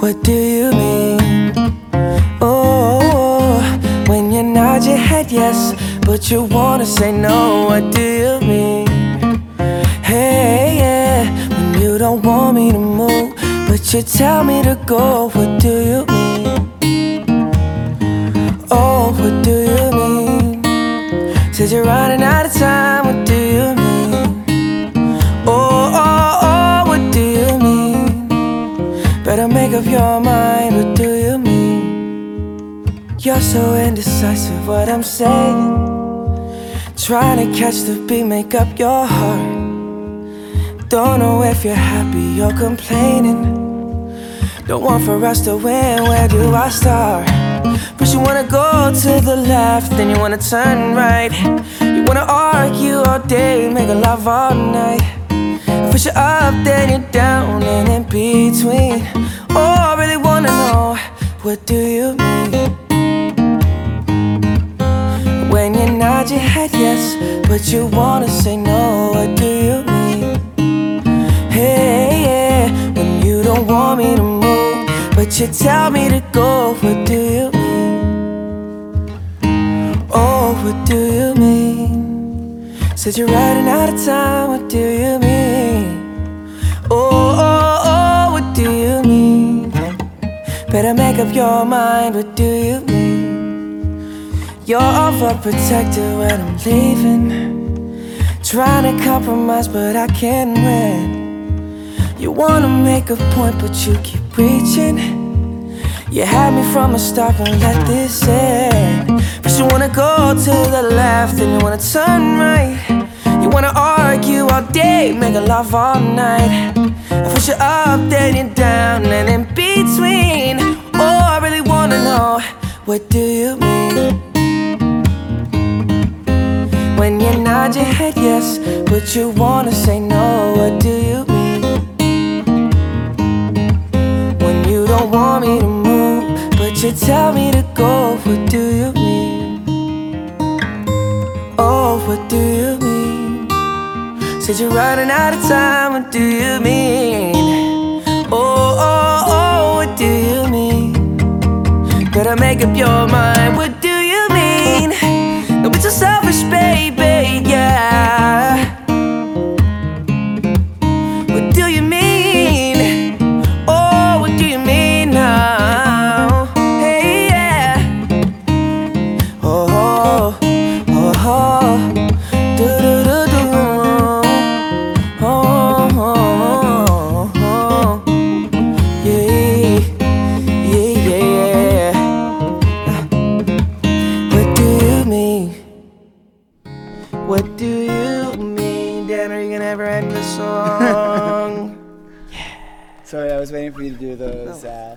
what do you mean? Oh, when you nod your head yes, but you wanna say no, what do you mean? Hey, yeah, when you don't want me to move, but you tell me to go, what do you mean? Oh, what do you mean? Said you're running out of time, You're so indecisive, what I'm saying. Trying to catch the beat, make up your heart. Don't know if you're happy or complaining. Don't want for us to win, where do I start? First you wanna go to the left, then you wanna turn right. You wanna argue all day, make a love all night. First you're up, then you're down, and in between. Oh, I really wanna know, what do you but you wanna say no, what do you mean? Hey, yeah, when you don't want me to move, but you tell me to go, what do you mean? Oh, what do you mean? Said you're running out of time, what do you mean? Oh, oh, oh, what do you mean? Better make up your mind, what do you mean? You're overprotected when I'm leaving. Trying to compromise, but I can't win. You wanna make a point, but you keep reaching. You had me from the start, won't let this end. First, you wanna go to the left, then you wanna turn right. You wanna argue all day, make a love all night. And first, you're up, then you're down, and in between. Oh, I really wanna know, what do you mean? Nod your head yes, but you wanna say no, what do you mean? When you don't want me to move, but you tell me to go, what do you mean? Oh, what do you mean? Said you're running out of time, what do you mean? Oh, oh, oh, what do you mean? Better make up your mind, what do you mean? Don't be so selfish, baby, What do you mean? Dan, are you gonna ever end the song? Yeah. Sorry, I was waiting for you to do those. Uh,